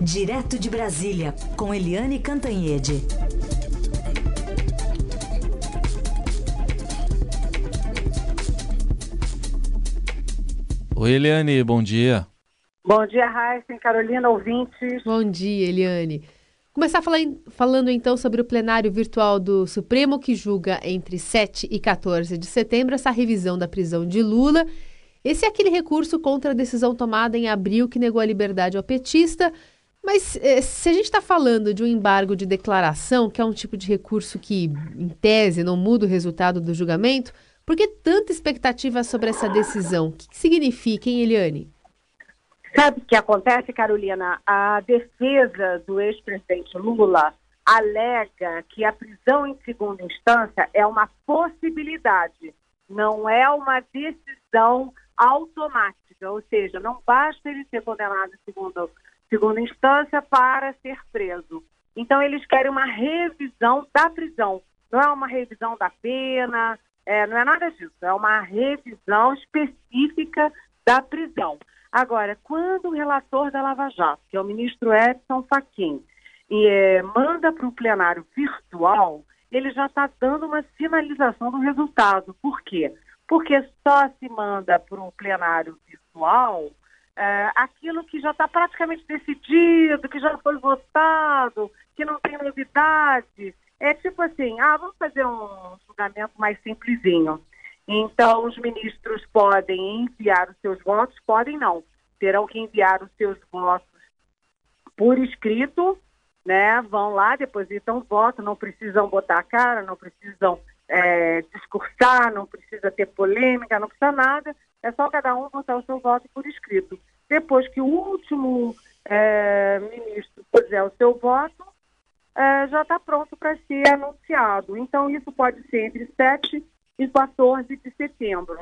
Direto de Brasília, com Eliane Cantanhede. Oi, Eliane, bom dia. Bom dia, Raíssa, Carolina, ouvintes. Bom dia, Eliane. Começar falando então sobre o plenário virtual do Supremo, que julga entre 7 e 14 de setembro essa revisão da prisão de Lula. Esse é aquele recurso contra a decisão tomada em abril que negou a liberdade ao petista. Mas eh, se a gente está falando de um embargo de declaração, que é um tipo de recurso que, em tese, não muda o resultado do julgamento, por que tanta expectativa sobre essa decisão? O que, significa, hein, Eliane? Sabe o que acontece, Carolina? A defesa do ex-presidente Lula alega que a prisão em segunda instância é uma possibilidade, não é uma decisão automática, ou seja, não basta ele ser condenado em segunda, segunda instância para ser preso. Então, eles querem uma revisão da prisão, não é uma revisão da pena, é, não é nada disso, é uma revisão específica da prisão. Agora, quando o relator da Lava Jato, que é o ministro Edson Fachin, e, é, manda para o plenário virtual, ele já está dando uma sinalização do resultado. Por quê? Porque só se manda para o plenário virtual é, aquilo que já está praticamente decidido, que já foi votado, que não tem novidade. É tipo assim, ah, vamos fazer um julgamento mais simplesinho. Então, os ministros podem enviar os seus votos, podem não, terão que enviar os seus votos por escrito, né? Vão lá, depositam o voto, não precisam botar a cara, não precisam é, discursar, não precisa ter polêmica, não precisa nada, é só cada um botar o seu voto por escrito. Depois que o último é, ministro puser o seu voto, é, já está pronto para ser anunciado. Então, isso pode ser entre 7 e 14 de setembro.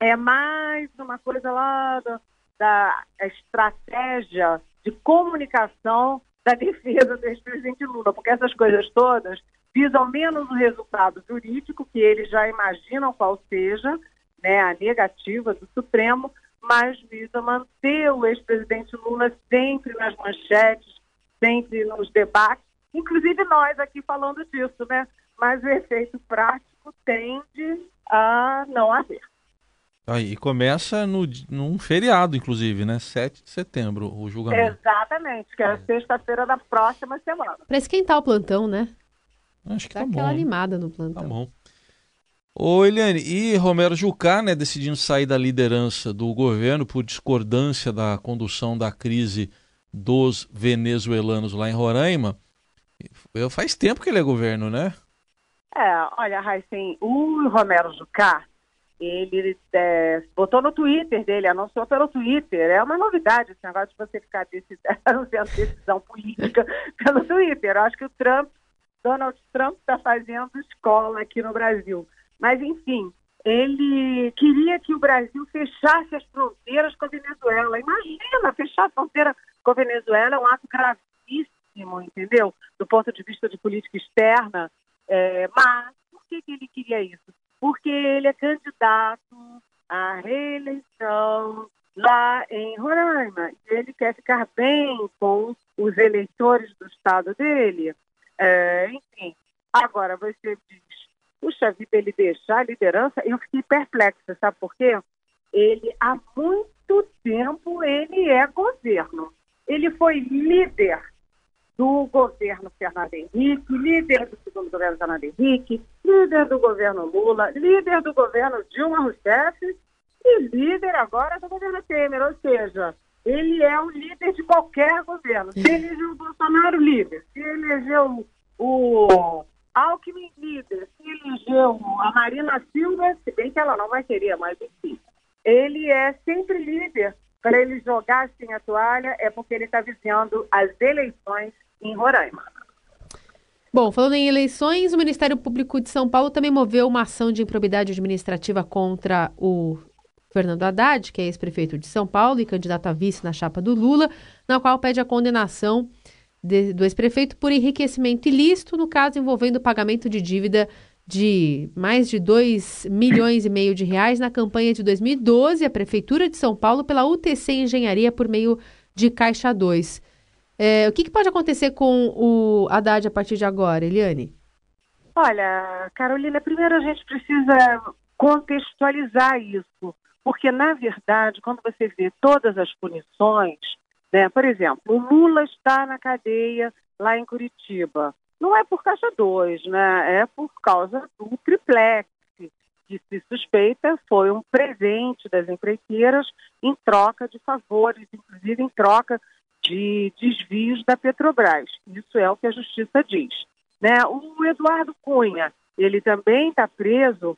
É mais uma coisa lá da, da estratégia de comunicação da defesa do ex-presidente Lula, porque essas coisas todas visam menos o resultado jurídico, que eles já imaginam qual seja, né, a negativa do Supremo, mas visa manter o ex-presidente Lula sempre nas manchetes, sempre nos debates, inclusive nós aqui falando disso, né? Mas o efeito prático tende a não haver. Aí e começa no, num feriado, inclusive, né? 7 de setembro, o julgamento. Exatamente, que é, é. sexta-feira da próxima semana. Para esquentar o plantão, né? Acho que Dá tá aquela bom. animada no plantão. Tá bom. Ô, Eliane, e Romero Jucá, né, decidindo sair da liderança do governo por discordância da condução da crise dos venezuelanos lá em Roraima. Faz tempo que ele é governo, né? É, olha, Raíssen, o Romero Jucá, ele é, botou no Twitter dele, anunciou pelo Twitter. É uma novidade esse negócio de você ficar anunciando decisão política pelo Twitter. Eu acho que o Trump, Donald Trump, está fazendo escola aqui no Brasil. Mas, enfim, ele queria que o Brasil fechasse as fronteiras com a Venezuela. Imagina, fechar a fronteira com a Venezuela é um ato gravíssimo, entendeu? Do ponto de vista de política externa. É, mas por que, que ele queria isso? Porque ele é candidato à reeleição lá em Roraima. Ele quer ficar bem com os eleitores do estado dele. É, enfim, agora você diz, puxa vida, ele deixar a liderança, eu fiquei perplexa, sabe por quê? Ele, há muito tempo, ele é governo. Ele foi líder do governo Fernando Henrique, líder do segundo governo Fernando Henrique, líder do governo Lula, líder do governo Dilma Rousseff e líder agora do governo Temer. Ou seja, ele é o líder de qualquer governo. Se elegeu o Bolsonaro, líder. Se elegeu o Alckmin, líder. Se elegeu a Marina Silva, se bem que ela não vai querer, mas enfim. Ele é sempre líder. Para ele jogar assim a toalha é porque ele está vigiando as eleições em Roraima. Bom, falando em eleições, o Ministério Público de São Paulo também moveu uma ação de improbidade administrativa contra o Fernando Haddad, que é ex-prefeito de São Paulo e candidato a vice na chapa do Lula, na qual pede a condenação de, do ex-prefeito por enriquecimento ilícito, no caso envolvendo o pagamento de dívida de mais de 2 milhões e meio de reais na campanha de 2012, a Prefeitura de São Paulo pela UTC Engenharia por meio de Caixa 2. É, o que, que, pode acontecer com o Haddad a partir de agora, Eliane? Olha, Carolina, primeiro a gente precisa contextualizar isso, porque, na verdade, quando você vê todas as punições, né, por exemplo, o Lula está na cadeia lá em Curitiba. Não é por caixa 2, né? É por causa do triplex, que se suspeita foi um presente das empreiteiras em troca de favores, inclusive em troca de desvios da Petrobras. Isso é o que a justiça diz. Né? O Eduardo Cunha, ele também está preso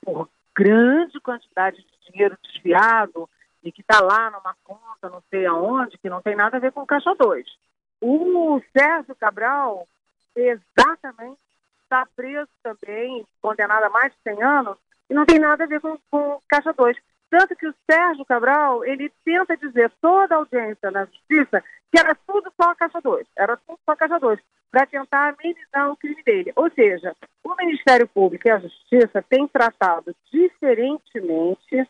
por grande quantidade de dinheiro desviado e que está lá numa conta, não sei aonde, que não tem nada a ver com o Caixa 2. O Sérgio Cabral, exatamente, está preso também, condenado a mais de 100 anos, e não tem nada a ver com, com Caixa 2. Tanto que o Sérgio Cabral, ele tenta dizer toda a audiência na justiça que era tudo só a Caixa 2, era tudo só a Caixa 2, para tentar amenizar o crime dele. Ou seja, o Ministério Público e a Justiça têm tratado diferentemente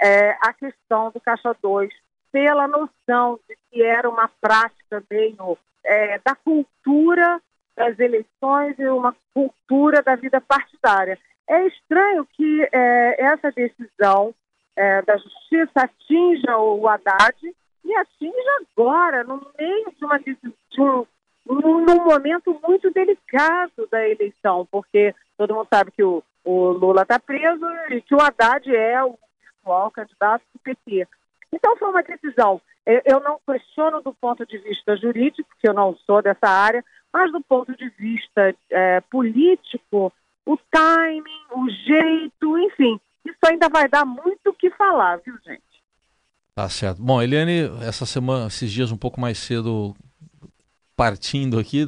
é, a questão do Caixa 2 pela noção de que era uma prática meio é, da cultura das eleições e uma cultura da vida partidária. É estranho que é, essa decisão é, da justiça atinja o Haddad e atinja agora, no meio de uma decisão, num, num momento muito delicado da eleição, porque todo mundo sabe que o, o Lula está preso e que o Haddad é o atual candidato do PT. Então foi uma decisão. Eu não questiono do ponto de vista jurídico, porque eu não sou dessa área, mas do ponto de vista é, político, o timing, o jeito, enfim, isso ainda vai dar muito o que falar, viu, gente? Tá certo. Bom, Eliane, essa semana, esses dias um pouco mais cedo, partindo aqui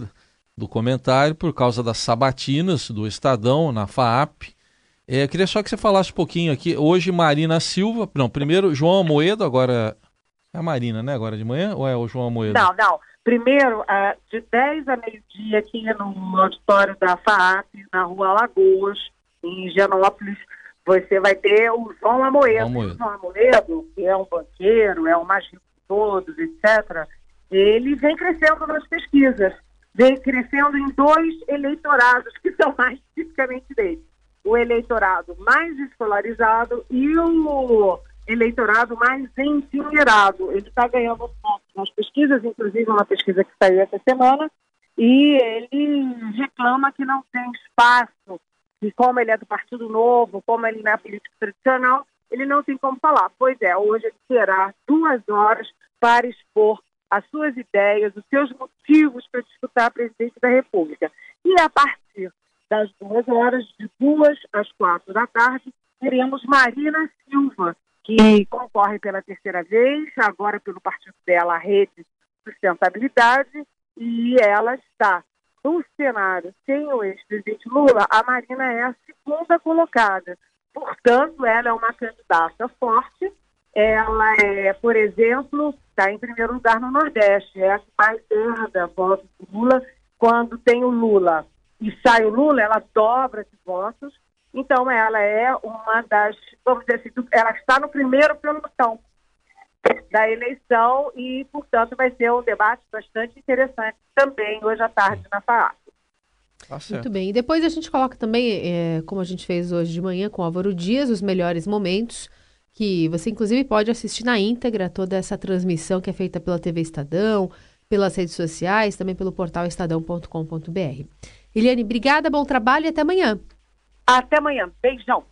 do comentário, por causa das sabatinas do Estadão na FAAP. É, queria só que você falasse um pouquinho aqui. Hoje, Marina Silva. Não, primeiro João Amoedo, agora. É a Marina, né? Agora de manhã? Ou é o João Amoedo? Não, não. Primeiro, de 10 a meio-dia, aqui no auditório da FAAP, na rua Lagoas, em Genópolis, você vai ter o João Amoedo. Amoedo. O João Amoedo, que é um banqueiro, é o mais rico de todos, etc., ele vem crescendo nas pesquisas. Vem crescendo em dois eleitorados, que são mais tipicamente dele. O eleitorado mais escolarizado e o eleitorado mais endinheirado. Ele está ganhando pontos nas pesquisas, inclusive uma pesquisa que saiu essa semana, e ele reclama que não tem espaço, e como ele é do Partido Novo, como ele não é político tradicional, ele não tem como falar. Pois é, hoje ele terá duas horas para expor as suas ideias, os seus motivos para disputar a presidência da República. E a partir das duas horas, de duas às quatro da tarde, teremos Marina Silva, que concorre pela terceira vez, agora pelo partido dela, a Rede Sustentabilidade, e ela está no cenário sem o ex-presidente Lula, a Marina é a segunda colocada. Portanto, ela é uma candidata forte. Ela é, por exemplo, está em primeiro lugar no Nordeste, é a que mais herda votos do Lula. Quando tem o Lula e sai o Lula, ela dobra de votos então, ela é uma das, vamos dizer assim, ela está no primeiro pelotão da eleição e, portanto, vai ser um debate bastante interessante também hoje à tarde na FAAP. Tá Muito bem. E depois a gente coloca também, é, como a gente fez hoje de manhã com Álvaro Dias, os melhores momentos, que você inclusive pode assistir na íntegra toda essa transmissão que é feita pela TV Estadão, pelas redes sociais, também pelo portal estadão.com.br. Eliane, obrigada, bom trabalho e até amanhã. Até amanhã. Beijão.